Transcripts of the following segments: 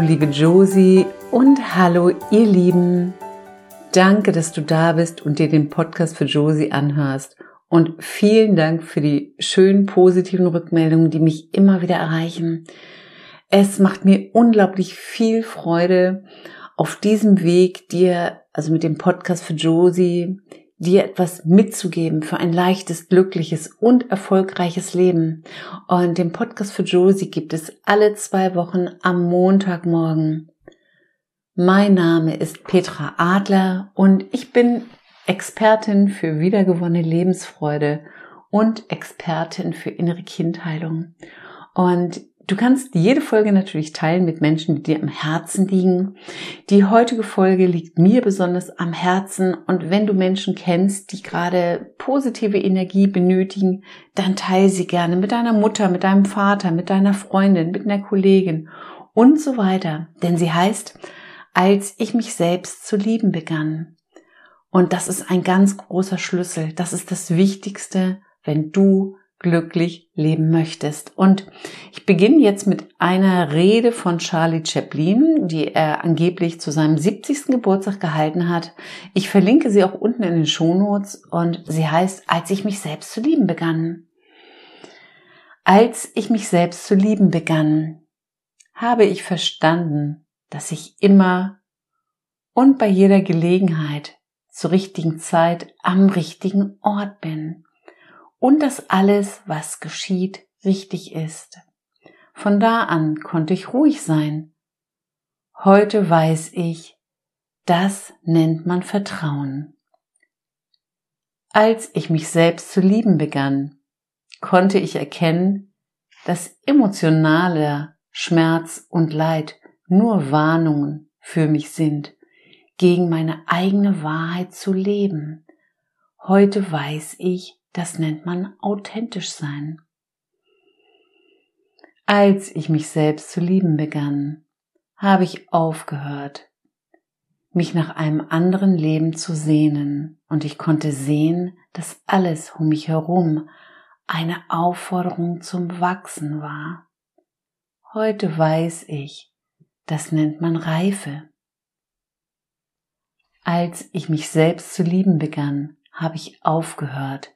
liebe Josie und hallo ihr Lieben. Danke, dass du da bist und dir den Podcast für Josie anhörst. Und vielen Dank für die schönen positiven Rückmeldungen, die mich immer wieder erreichen. Es macht mir unglaublich viel Freude, auf diesem Weg dir, also mit dem Podcast für Josie, dir etwas mitzugeben für ein leichtes, glückliches und erfolgreiches Leben. Und den Podcast für Josie gibt es alle zwei Wochen am Montagmorgen. Mein Name ist Petra Adler und ich bin Expertin für wiedergewonnene Lebensfreude und Expertin für innere Kindheilung. Und Du kannst jede Folge natürlich teilen mit Menschen, die dir am Herzen liegen. Die heutige Folge liegt mir besonders am Herzen und wenn du Menschen kennst, die gerade positive Energie benötigen, dann teile sie gerne mit deiner Mutter, mit deinem Vater, mit deiner Freundin, mit einer Kollegin und so weiter. Denn sie heißt, als ich mich selbst zu lieben begann. Und das ist ein ganz großer Schlüssel. Das ist das Wichtigste, wenn du glücklich leben möchtest. Und ich beginne jetzt mit einer Rede von Charlie Chaplin, die er angeblich zu seinem 70. Geburtstag gehalten hat. Ich verlinke sie auch unten in den Shownotes und sie heißt, als ich mich selbst zu lieben begann. Als ich mich selbst zu lieben begann, habe ich verstanden, dass ich immer und bei jeder Gelegenheit zur richtigen Zeit am richtigen Ort bin und dass alles, was geschieht, richtig ist. Von da an konnte ich ruhig sein. Heute weiß ich, das nennt man Vertrauen. Als ich mich selbst zu lieben begann, konnte ich erkennen, dass emotionaler Schmerz und Leid nur Warnungen für mich sind, gegen meine eigene Wahrheit zu leben. Heute weiß ich, das nennt man authentisch sein. Als ich mich selbst zu lieben begann, habe ich aufgehört, mich nach einem anderen Leben zu sehnen, und ich konnte sehen, dass alles um mich herum eine Aufforderung zum Wachsen war. Heute weiß ich, das nennt man Reife. Als ich mich selbst zu lieben begann, habe ich aufgehört,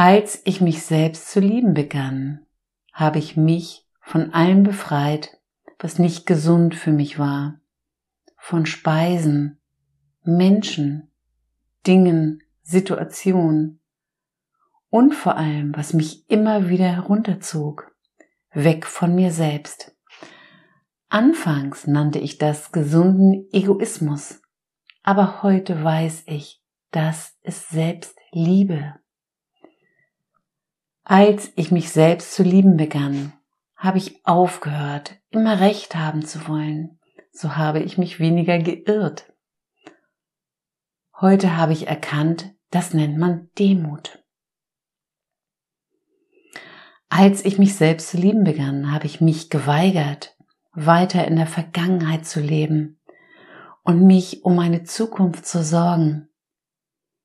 Als ich mich selbst zu lieben begann, habe ich mich von allem befreit, was nicht gesund für mich war, von Speisen, Menschen, Dingen, Situationen und vor allem, was mich immer wieder herunterzog, weg von mir selbst. Anfangs nannte ich das gesunden Egoismus, aber heute weiß ich, das ist Selbstliebe. Als ich mich selbst zu lieben begann, habe ich aufgehört, immer recht haben zu wollen. So habe ich mich weniger geirrt. Heute habe ich erkannt, das nennt man Demut. Als ich mich selbst zu lieben begann, habe ich mich geweigert, weiter in der Vergangenheit zu leben und mich um meine Zukunft zu sorgen.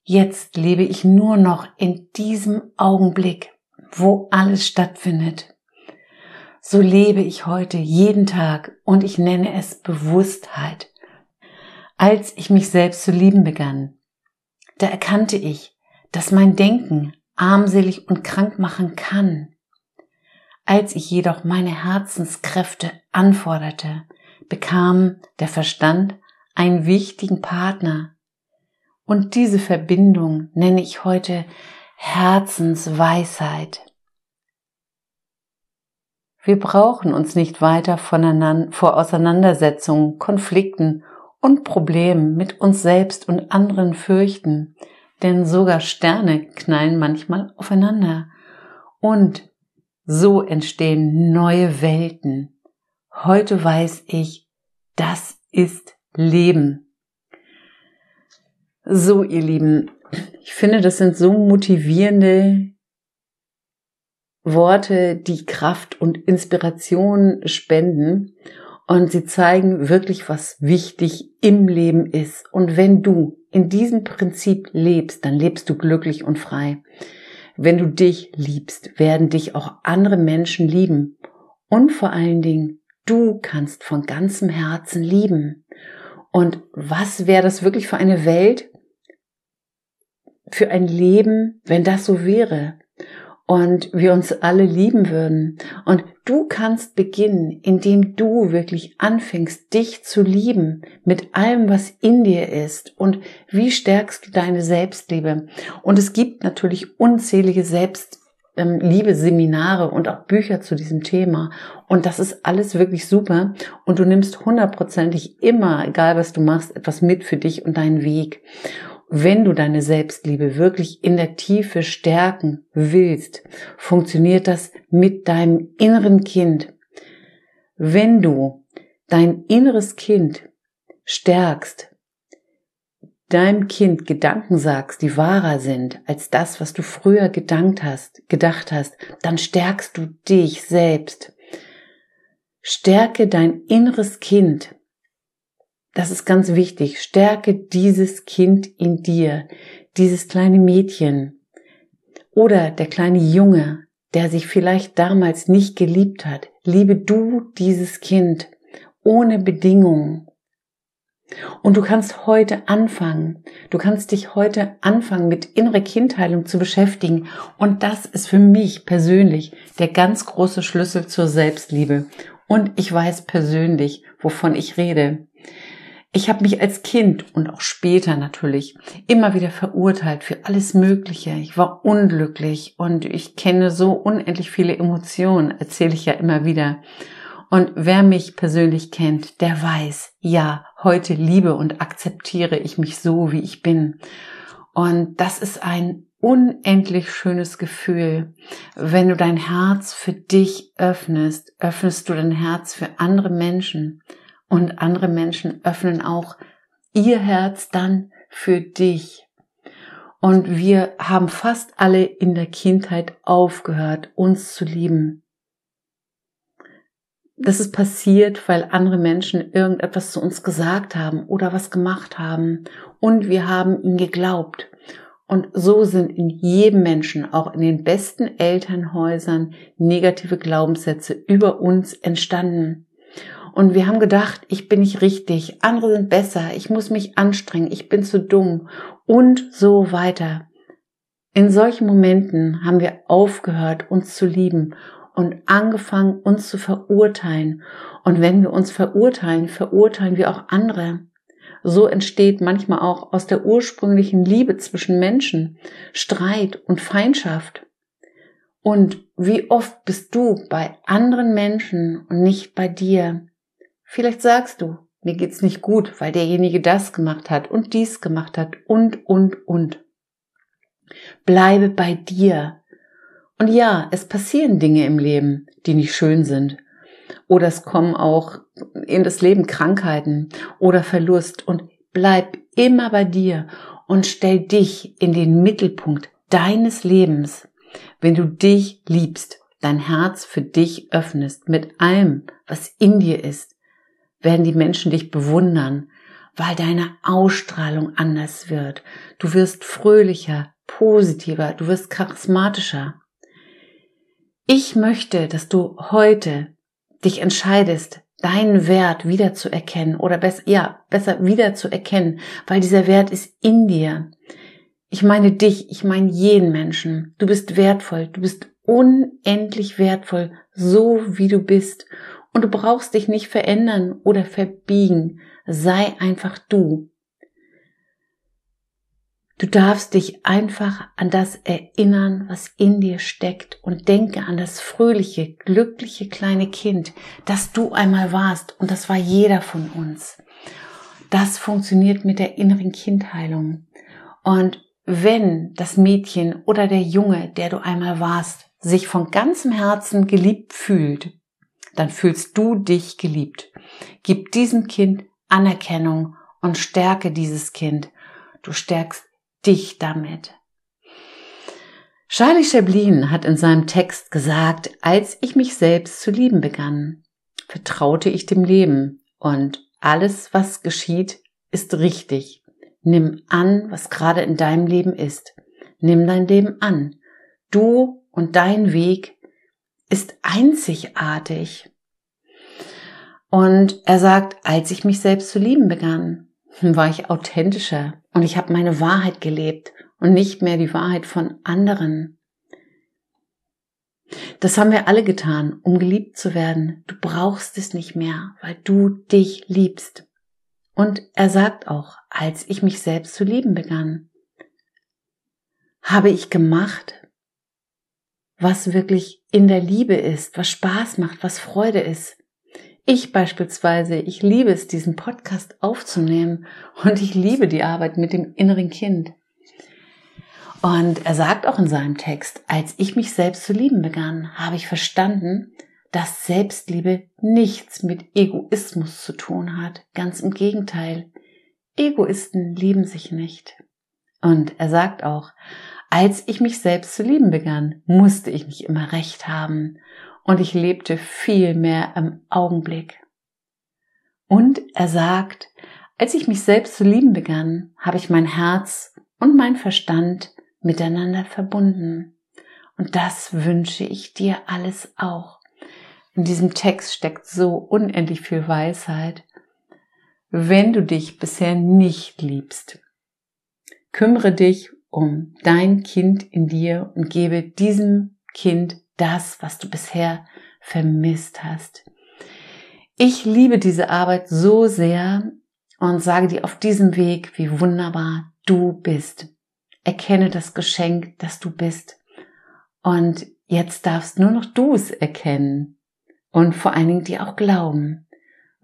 Jetzt lebe ich nur noch in diesem Augenblick wo alles stattfindet. So lebe ich heute jeden Tag und ich nenne es Bewusstheit. Als ich mich selbst zu lieben begann, da erkannte ich, dass mein Denken armselig und krank machen kann. Als ich jedoch meine Herzenskräfte anforderte, bekam der Verstand einen wichtigen Partner. Und diese Verbindung nenne ich heute Herzensweisheit. Wir brauchen uns nicht weiter vor Auseinandersetzungen, Konflikten und Problemen mit uns selbst und anderen fürchten, denn sogar Sterne knallen manchmal aufeinander. Und so entstehen neue Welten. heute weiß ich, das ist Leben. So, ihr Lieben, ich finde, das sind so motivierende Worte, die Kraft und Inspiration spenden. Und sie zeigen wirklich, was wichtig im Leben ist. Und wenn du in diesem Prinzip lebst, dann lebst du glücklich und frei. Wenn du dich liebst, werden dich auch andere Menschen lieben. Und vor allen Dingen, du kannst von ganzem Herzen lieben. Und was wäre das wirklich für eine Welt, für ein Leben, wenn das so wäre? und wir uns alle lieben würden. Und du kannst beginnen, indem du wirklich anfängst, dich zu lieben mit allem, was in dir ist. Und wie stärkst du deine Selbstliebe? Und es gibt natürlich unzählige Selbst ähm, liebe Seminare und auch Bücher zu diesem Thema. Und das ist alles wirklich super. Und du nimmst hundertprozentig immer, egal was du machst, etwas mit für dich und deinen Weg wenn du deine Selbstliebe wirklich in der Tiefe stärken willst, funktioniert das mit deinem inneren Kind. Wenn du dein inneres Kind stärkst, deinem Kind Gedanken sagst, die wahrer sind als das, was du früher gedankt hast, gedacht hast, dann stärkst du dich selbst. Stärke dein inneres Kind das ist ganz wichtig. Stärke dieses Kind in dir, dieses kleine Mädchen oder der kleine Junge, der sich vielleicht damals nicht geliebt hat. Liebe du dieses Kind ohne Bedingungen. Und du kannst heute anfangen. Du kannst dich heute anfangen, mit innerer Kindheilung zu beschäftigen. Und das ist für mich persönlich der ganz große Schlüssel zur Selbstliebe. Und ich weiß persönlich, wovon ich rede. Ich habe mich als Kind und auch später natürlich immer wieder verurteilt für alles Mögliche. Ich war unglücklich und ich kenne so unendlich viele Emotionen, erzähle ich ja immer wieder. Und wer mich persönlich kennt, der weiß, ja, heute liebe und akzeptiere ich mich so, wie ich bin. Und das ist ein unendlich schönes Gefühl. Wenn du dein Herz für dich öffnest, öffnest du dein Herz für andere Menschen und andere Menschen öffnen auch ihr Herz dann für dich. Und wir haben fast alle in der Kindheit aufgehört, uns zu lieben. Das ist passiert, weil andere Menschen irgendetwas zu uns gesagt haben oder was gemacht haben und wir haben ihnen geglaubt. Und so sind in jedem Menschen, auch in den besten Elternhäusern, negative Glaubenssätze über uns entstanden. Und wir haben gedacht, ich bin nicht richtig, andere sind besser, ich muss mich anstrengen, ich bin zu dumm und so weiter. In solchen Momenten haben wir aufgehört, uns zu lieben und angefangen, uns zu verurteilen. Und wenn wir uns verurteilen, verurteilen wir auch andere. So entsteht manchmal auch aus der ursprünglichen Liebe zwischen Menschen Streit und Feindschaft. Und wie oft bist du bei anderen Menschen und nicht bei dir? Vielleicht sagst du, mir geht's nicht gut, weil derjenige das gemacht hat und dies gemacht hat und, und, und. Bleibe bei dir. Und ja, es passieren Dinge im Leben, die nicht schön sind. Oder es kommen auch in das Leben Krankheiten oder Verlust und bleib immer bei dir und stell dich in den Mittelpunkt deines Lebens. Wenn du dich liebst, dein Herz für dich öffnest mit allem, was in dir ist, werden die Menschen dich bewundern, weil deine Ausstrahlung anders wird. Du wirst fröhlicher, positiver, du wirst charismatischer. Ich möchte, dass du heute dich entscheidest, deinen Wert wiederzuerkennen oder besser, ja, besser wiederzuerkennen, weil dieser Wert ist in dir. Ich meine dich, ich meine jeden Menschen. Du bist wertvoll, du bist unendlich wertvoll, so wie du bist. Und du brauchst dich nicht verändern oder verbiegen. Sei einfach du. Du darfst dich einfach an das erinnern, was in dir steckt und denke an das fröhliche, glückliche kleine Kind, das du einmal warst und das war jeder von uns. Das funktioniert mit der inneren Kindheilung. Und wenn das Mädchen oder der Junge, der du einmal warst, sich von ganzem Herzen geliebt fühlt, dann fühlst du dich geliebt. Gib diesem Kind Anerkennung und stärke dieses Kind. Du stärkst dich damit. Charlie Chaplin hat in seinem Text gesagt, als ich mich selbst zu lieben begann, vertraute ich dem Leben und alles, was geschieht, ist richtig. Nimm an, was gerade in deinem Leben ist. Nimm dein Leben an. Du und dein Weg ist einzigartig. Und er sagt, als ich mich selbst zu lieben begann, war ich authentischer und ich habe meine Wahrheit gelebt und nicht mehr die Wahrheit von anderen. Das haben wir alle getan, um geliebt zu werden. Du brauchst es nicht mehr, weil du dich liebst. Und er sagt auch, als ich mich selbst zu lieben begann, habe ich gemacht, was wirklich in der Liebe ist, was Spaß macht, was Freude ist. Ich beispielsweise, ich liebe es, diesen Podcast aufzunehmen und ich liebe die Arbeit mit dem inneren Kind. Und er sagt auch in seinem Text, als ich mich selbst zu lieben begann, habe ich verstanden, dass Selbstliebe nichts mit Egoismus zu tun hat. Ganz im Gegenteil. Egoisten lieben sich nicht. Und er sagt auch, als ich mich selbst zu lieben begann, musste ich nicht immer recht haben und ich lebte viel mehr im Augenblick. Und er sagt, als ich mich selbst zu lieben begann, habe ich mein Herz und mein Verstand miteinander verbunden. Und das wünsche ich dir alles auch. In diesem Text steckt so unendlich viel Weisheit. Wenn du dich bisher nicht liebst, kümmere dich um dein Kind in dir und gebe diesem Kind das, was du bisher vermisst hast. Ich liebe diese Arbeit so sehr und sage dir auf diesem Weg, wie wunderbar du bist. Erkenne das Geschenk, das du bist. Und jetzt darfst nur noch du es erkennen und vor allen Dingen dir auch glauben.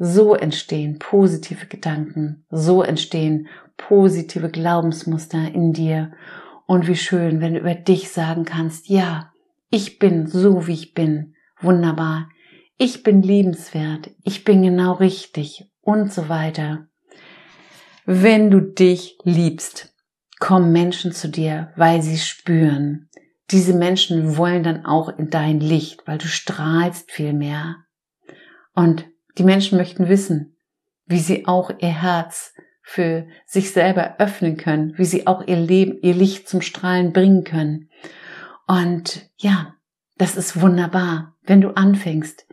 So entstehen positive Gedanken, so entstehen positive Glaubensmuster in dir. Und wie schön, wenn du über dich sagen kannst, ja, ich bin so, wie ich bin. Wunderbar. Ich bin liebenswert. Ich bin genau richtig. Und so weiter. Wenn du dich liebst, kommen Menschen zu dir, weil sie spüren. Diese Menschen wollen dann auch in dein Licht, weil du strahlst viel mehr. Und die Menschen möchten wissen, wie sie auch ihr Herz für sich selber öffnen können, wie sie auch ihr Leben, ihr Licht zum Strahlen bringen können. Und ja, das ist wunderbar. Wenn du anfängst,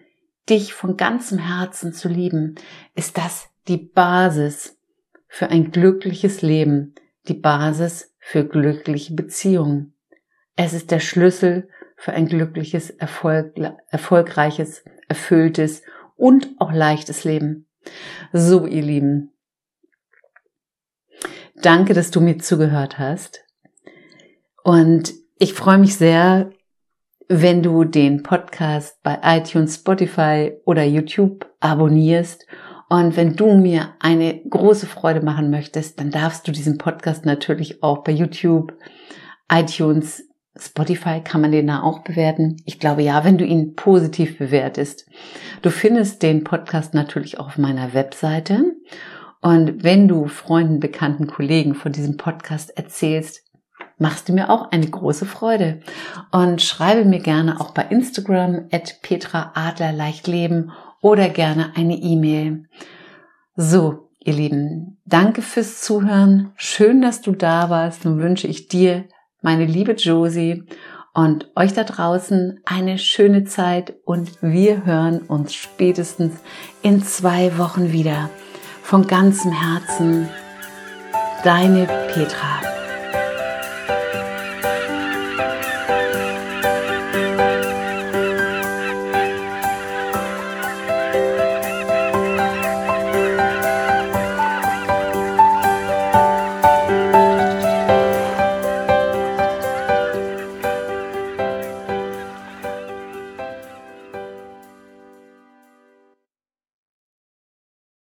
dich von ganzem Herzen zu lieben, ist das die Basis für ein glückliches Leben, die Basis für glückliche Beziehungen. Es ist der Schlüssel für ein glückliches, Erfolg, erfolgreiches, erfülltes und auch leichtes Leben. So, ihr Lieben. Danke, dass du mir zugehört hast. Und ich freue mich sehr, wenn du den Podcast bei iTunes, Spotify oder YouTube abonnierst. Und wenn du mir eine große Freude machen möchtest, dann darfst du diesen Podcast natürlich auch bei YouTube, iTunes, Spotify kann man den da auch bewerten. Ich glaube ja, wenn du ihn positiv bewertest. Du findest den Podcast natürlich auch auf meiner Webseite. Und wenn du Freunden, Bekannten, Kollegen von diesem Podcast erzählst, machst du mir auch eine große Freude. Und schreibe mir gerne auch bei Instagram at Petra Adler Leichtleben oder gerne eine E-Mail. So, ihr Lieben, danke fürs Zuhören. Schön, dass du da warst. Nun wünsche ich dir, meine liebe Josie, und euch da draußen eine schöne Zeit und wir hören uns spätestens in zwei Wochen wieder. Von ganzem Herzen, deine Petra.